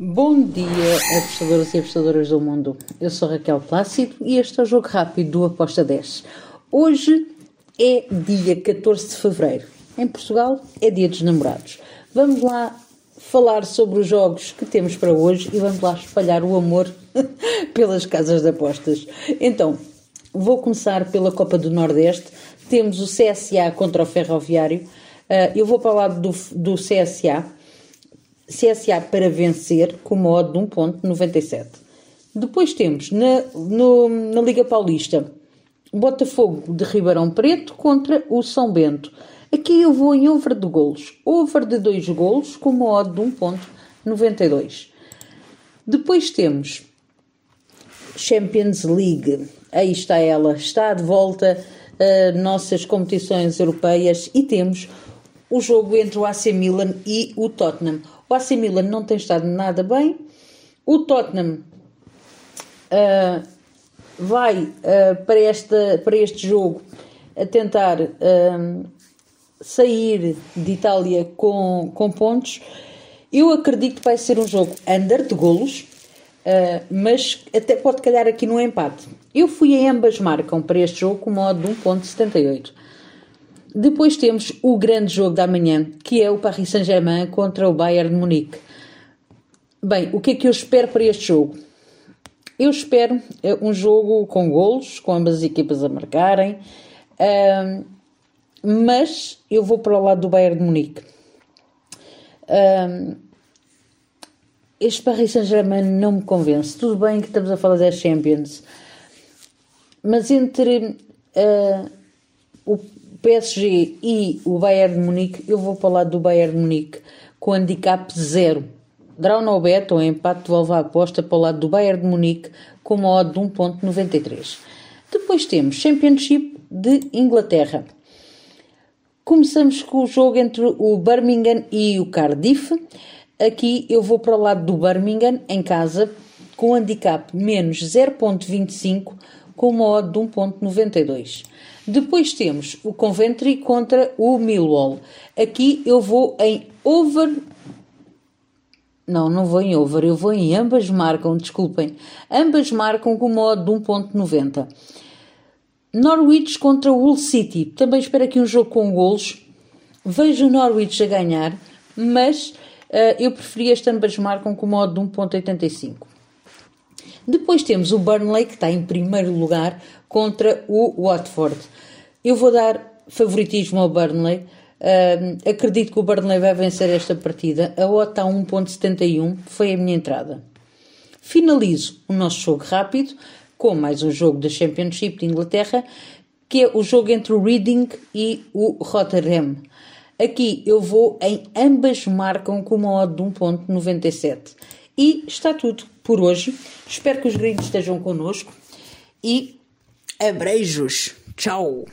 Bom dia, apostadores e apostadoras do mundo. Eu sou Raquel Plácido e este é o Jogo Rápido do Aposta 10. Hoje é dia 14 de fevereiro. Em Portugal é dia dos namorados. Vamos lá falar sobre os jogos que temos para hoje e vamos lá espalhar o amor pelas casas de apostas. Então, vou começar pela Copa do Nordeste. Temos o CSA contra o Ferroviário. Ah, eu vou para o lado do, do CSA CSA para vencer com uma odd de 1.97. Depois temos na, no, na Liga Paulista Botafogo de Ribeirão Preto contra o São Bento. Aqui eu vou em over de golos. Over de 2 golos com uma odd de 1.92. Depois temos Champions League. Aí está ela. Está de volta a nossas competições europeias e temos o jogo entre o AC Milan e o Tottenham. O AC Milan não tem estado nada bem. O Tottenham uh, vai uh, para, esta, para este jogo a tentar uh, sair de Itália com, com pontos. Eu acredito que vai ser um jogo under de golos, mas até pode calhar aqui no empate. Eu fui a ambas marcam para este jogo com modo de 1.78. Depois temos o grande jogo da manhã, que é o Paris Saint-Germain contra o Bayern de Munique. Bem, o que é que eu espero para este jogo? Eu espero é, um jogo com golos, com ambas as equipas a marcarem, mas eu vou para o lado do Bayern de Munique. Este Paris Saint-Germain não me convence. Tudo bem que estamos a falar das Champions, mas entre uh, o PSG e o Bayern de Munique, eu vou lado do Bayern de Munique com handicap zero. Draw no bet ou empate devolve a aposta para o lado do Bayern de Munique com uma odd de 1.93. Depois temos Championship de Inglaterra. Começamos com o jogo entre o Birmingham e o Cardiff. Aqui eu vou para o lado do Birmingham em casa com handicap menos 0.25 com uma odd de 1.92. Depois temos o Coventry contra o Millwall. Aqui eu vou em over. Não, não vou em over, eu vou em ambas marcam, desculpem. Ambas marcam com uma odd de 1.90. Norwich contra o Hull City. Também espero aqui um jogo com golos. Vejo o Norwich a ganhar, mas uh, eu preferi este ambas marcam com uma odd de 1.85. Depois temos o Burnley, que está em primeiro lugar, contra o Watford. Eu vou dar favoritismo ao Burnley. Uh, acredito que o Burnley vai vencer esta partida. A OTA está a 1.71, foi a minha entrada. Finalizo o nosso jogo rápido com mais um jogo da Championship de Inglaterra, que é o jogo entre o Reading e o Rotterdam. Aqui eu vou em ambas marcam com uma odd de 1.97. E está tudo por hoje. Espero que os gringos estejam connosco e abreijos. Tchau!